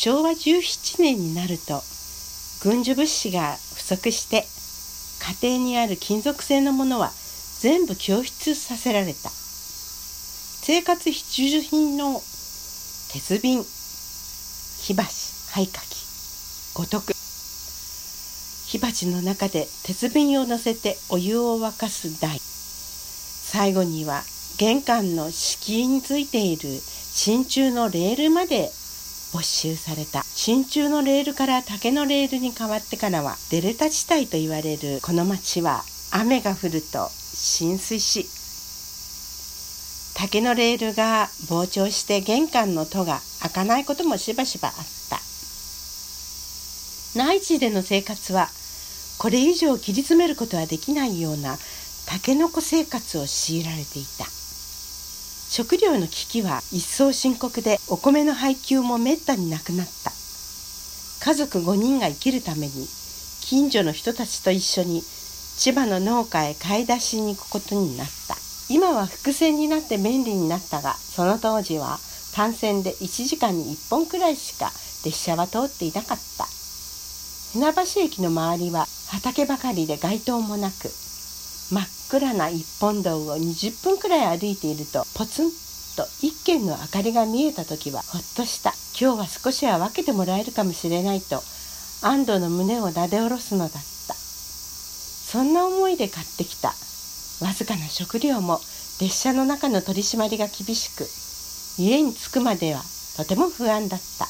昭和17年になると軍需物資が不足して家庭にある金属製のものは全部供出させられた。生活必需品の鉄瓶火箸灰かき五徳。火鉢の中で鉄瓶を乗せてお湯を沸かす台。最後には玄関の敷居についている真鍮のレールまで没収された。真鍮のレールから竹のレールに変わってからはデルタ地帯と言われるこの町は雨が降ると浸水し竹のレールが膨張して玄関の戸が開かないこともしばしばあった。内地での生活はこれ以上切り詰めることはできないようなタケノコ生活を強いられていた。食料の危機は一層深刻でお米の配給もめったになくなった。家族5人が生きるために近所の人たちと一緒に千葉の農家へ買い出しに行くことになった。今は伏線になって便利になったがその当時は単線で1時間に1本くらいしか列車は通っていなかった。船橋駅の周りは畑ばかりで街灯もなく真っ暗な一本道を20分くらい歩いているとポツンと一軒の明かりが見えた時はほっとした。今日は少しは分けてもらえるかもしれないと安堵の胸をなで下ろすのだった。そんな思いで買ってきた。わずかな食料も列車の中の取り締まりが厳しく家に着くまではとても不安だった。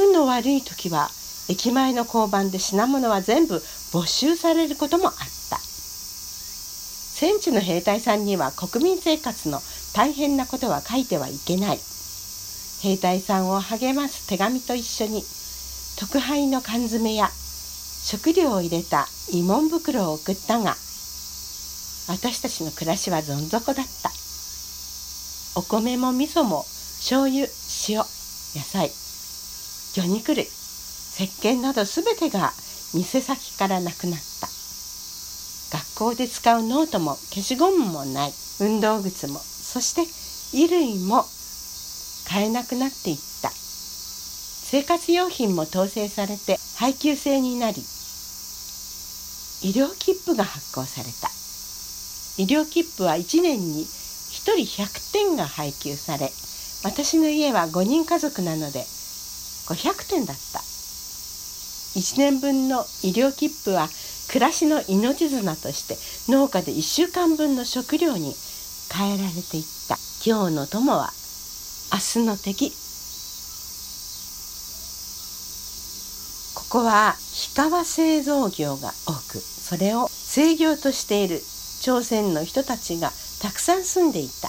運の悪い時は駅前の交番で品物は全部没収されることもあった。戦地の兵隊さんには国民生活の大変なことは書いてはいけない。兵隊さんを励ます手紙と一緒に特配の缶詰や食料を入れた慰問袋を送ったが私たちの暮らしはどん底だった。お米も味噌も醤油塩野菜魚肉類石鹸など全てが店先からなくなった。校で使うノートも消しゴムもない。運動靴も。そして衣類も買えなくなっていった。生活用品も統制されて配給制になり医療切符が発行された。医療切符は1年に1人100点が配給され私の家は5人家族なので500点だった。1年分の医療切符は暮らしの命綱として農家で1週間分の食料に変えられていった今日の友は明日の敵。ここは氷川製造業が多くそれを制業としている朝鮮の人たちがたくさん住んでいた。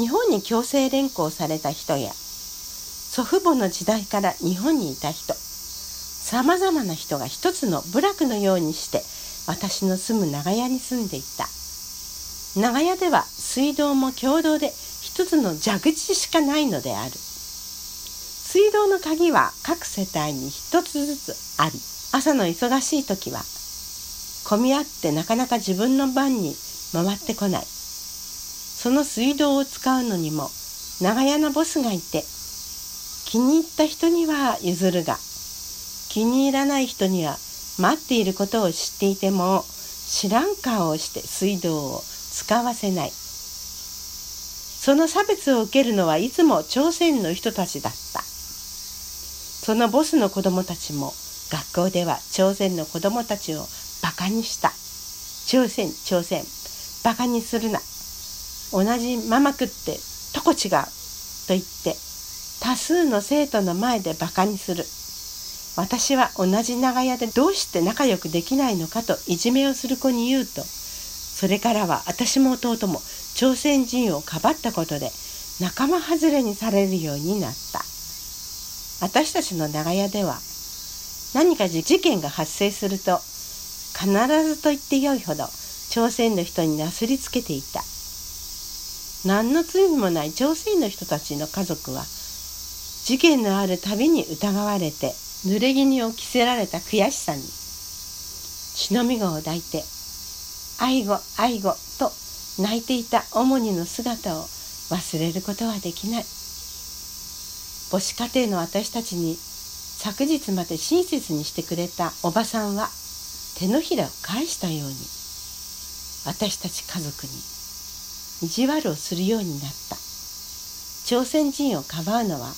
日本に強制連行された人や祖父母の時代から日本にいた人。さまざまな人が一つの部落のようにして私の住む長屋に住んでいた。長屋では水道も共同で一つの蛇口しかないのである。水道の鍵は各世帯に一つずつあり朝の忙しい時は混み合ってなかなか自分の番に回ってこない。その水道を使うのにも長屋のボスがいて気に入った人には譲るが気に入らない人には待っていることを知っていても知らん顔をして水道を使わせない。その差別を受けるのはいつも朝鮮の人たちだった。そのボスの子供たちも学校では朝鮮の子供たちをバカにした。朝鮮朝鮮。バカにするな。同じママ食ってとこ違うと言って多数の生徒の前でバカにする。私は同じ長屋でどうして仲良くできないのかといじめをする子に言うとそれからは私も弟も朝鮮人をかばったことで仲間外れにされるようになった。私たちの長屋では何か事件が発生すると必ずと言ってよいほど朝鮮の人になすりつけていた。何の罪もない朝鮮の人たちの家族は事件のあるたびに疑われて濡れ衣を着せられた悔しさに忍び子を抱いて愛護愛護と泣いていた主にの姿を忘れることはできない。母子家庭の私たちに昨日まで親切にしてくれたおばさんは手のひらを返したように私たち家族に意地悪をするようになった。朝鮮人をかばうのは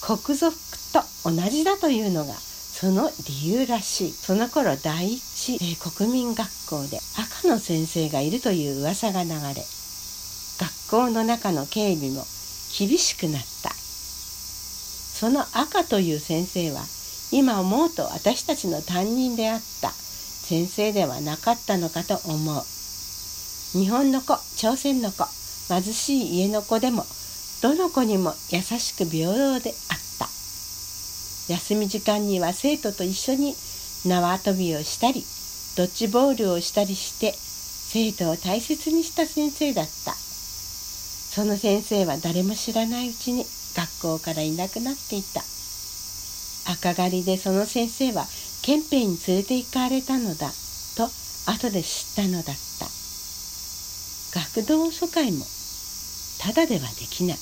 国族と同じだというのがその理由らしい。その頃第一、えー、国民学校で赤の先生がいるという噂が流れ学校の中の警備も厳しくなった。その赤という先生は今思うと私たちの担任であった。先生ではなかったのかと思う。日本の子朝鮮の子貧しい家の子でもどの子にも優しく平等であった。休み時間には生徒と一緒に縄跳びをしたりドッジボールをしたりして生徒を大切にした先生だった。その先生は誰も知らないうちに学校からいなくなっていた。赤狩りでその先生は憲兵に連れて行かれたのだと後で知ったのだった。学童疎開もただではできない。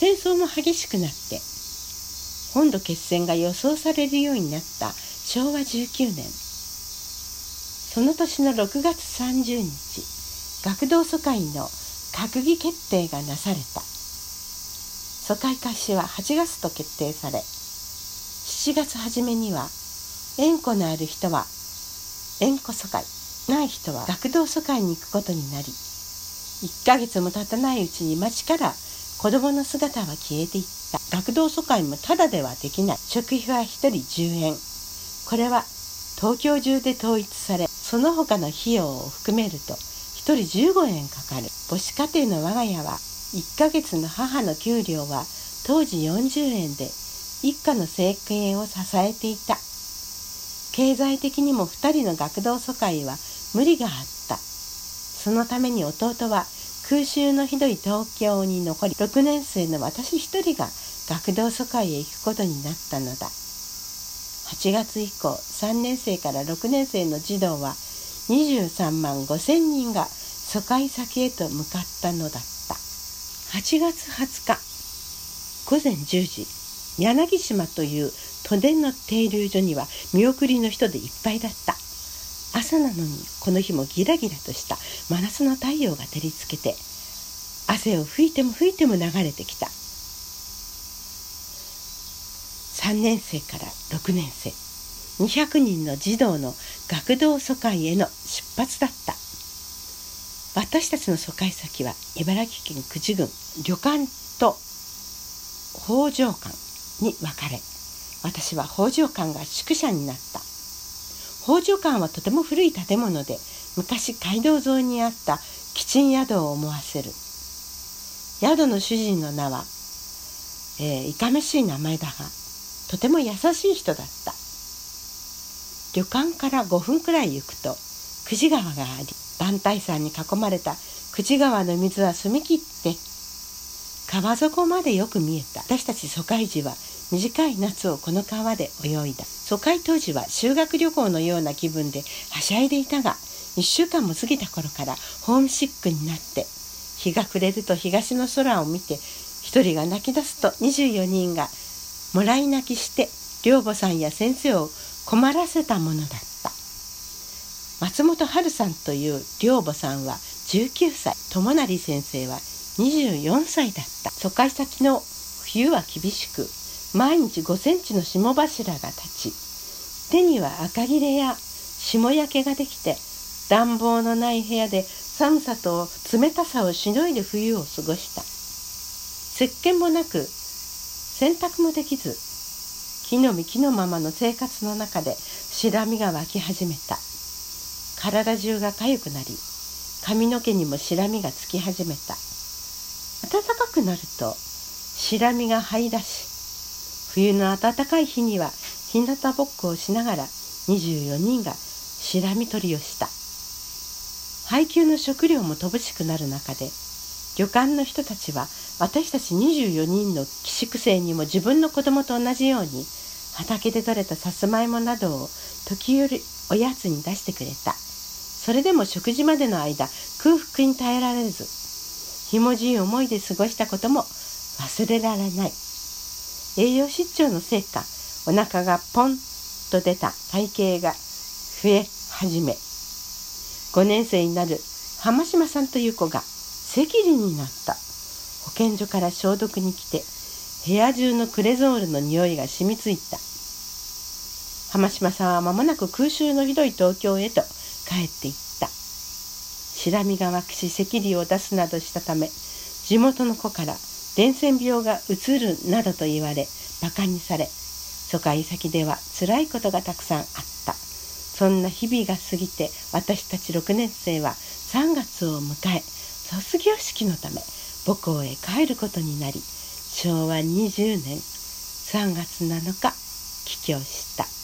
戦争も激しくなって本土決戦が予想されるようになった昭和19年。その年の6月30日学童疎開の閣議決定がなされた。疎開開始は8月と決定され7月初めには縁故のある人は縁故疎開ない人は学童疎開に行くことになり1ヶ月も経たないうちに町から子供の姿は消えていった。学童疎開もただではできない。食費は1人10円。これは東京中で統一されその他の費用を含めると1人15円かかる。母子家庭の我が家は1ヶ月の母の給料は当時40円で一家の生計を支えていた。経済的にも2人の学童疎開は無理があった。そのために弟は空襲のひどい東京に残り6年生の私一人が学童疎開へ行くことになったのだ。8月以降3年生から6年生の児童は23万5千人が疎開先へと向かったのだった。8月20日午前10時柳島という都電の停留所には見送りの人でいっぱいだった。朝なのにこの日もギラギラとした。真夏の太陽が照りつけて。汗を拭いても拭いても流れてきた。3年生から6年生。200人の児童の学童疎開への出発だった。私たちの疎開先は茨城県久慈郡旅館と北条館に分かれ。私は北条館が宿舎になった。北条館はとても古い建物で昔街道沿いにあったキチン宿を思わせる。宿の主人の名は、えー、いかめしい名前だがとても優しい人だった。旅館から5分くらい行くと久慈川があり万体山に囲まれた久慈川の水は澄み切って川底までよく見えた。私たち疎開時は短い夏をこの川で泳いだ。疎開当時は修学旅行のような気分ではしゃいでいたが1週間も過ぎた頃からホームシックになって日が暮れると東の空を見て1人が泣き出すと24人がもらい泣きして寮母さんや先生を困らせたものだった。松本春さんという寮母さんは19歳。友成先生は24歳だった。疎開先の冬は厳しく毎日5センチの霜柱が立ち手には赤切れや霜焼けができて暖房のない部屋で寒さと冷たさをしのいで冬を過ごした。石鹸もなく洗濯もできず木の実木のままの生活の中で白みが湧き始めた。体中が痒くなり髪の毛にも白みがつき始めた。暖かくなると白みが這い出し冬の暖かい日には日向ぼっこをしながら24人がしらみ取りをした。配給の食料も乏しくなる中で旅館の人たちは私たち24人の寄宿生にも自分の子供と同じように畑で採れたさつまいもなどを時折おやつに出してくれた。それでも食事までの間空腹に耐えられずひもじい思いで過ごしたことも忘れられない。栄養失調のせいかお腹がポンと出た体型が増え始め5年生になる浜島さんという子が赤痢になった。保健所から消毒に来て部屋中のクレゾールの匂いが染みついた。浜島さんは間もなく空襲のひどい東京へと帰っていった。シラミが湧くし赤痢を出すなどしたため地元の子から伝染病がうつるなどと言われ馬鹿にされ疎開先では辛いことがたくさんあったそんな日々が過ぎて私たち6年生は3月を迎え卒業式のため母校へ帰ることになり昭和20年3月7日帰郷した。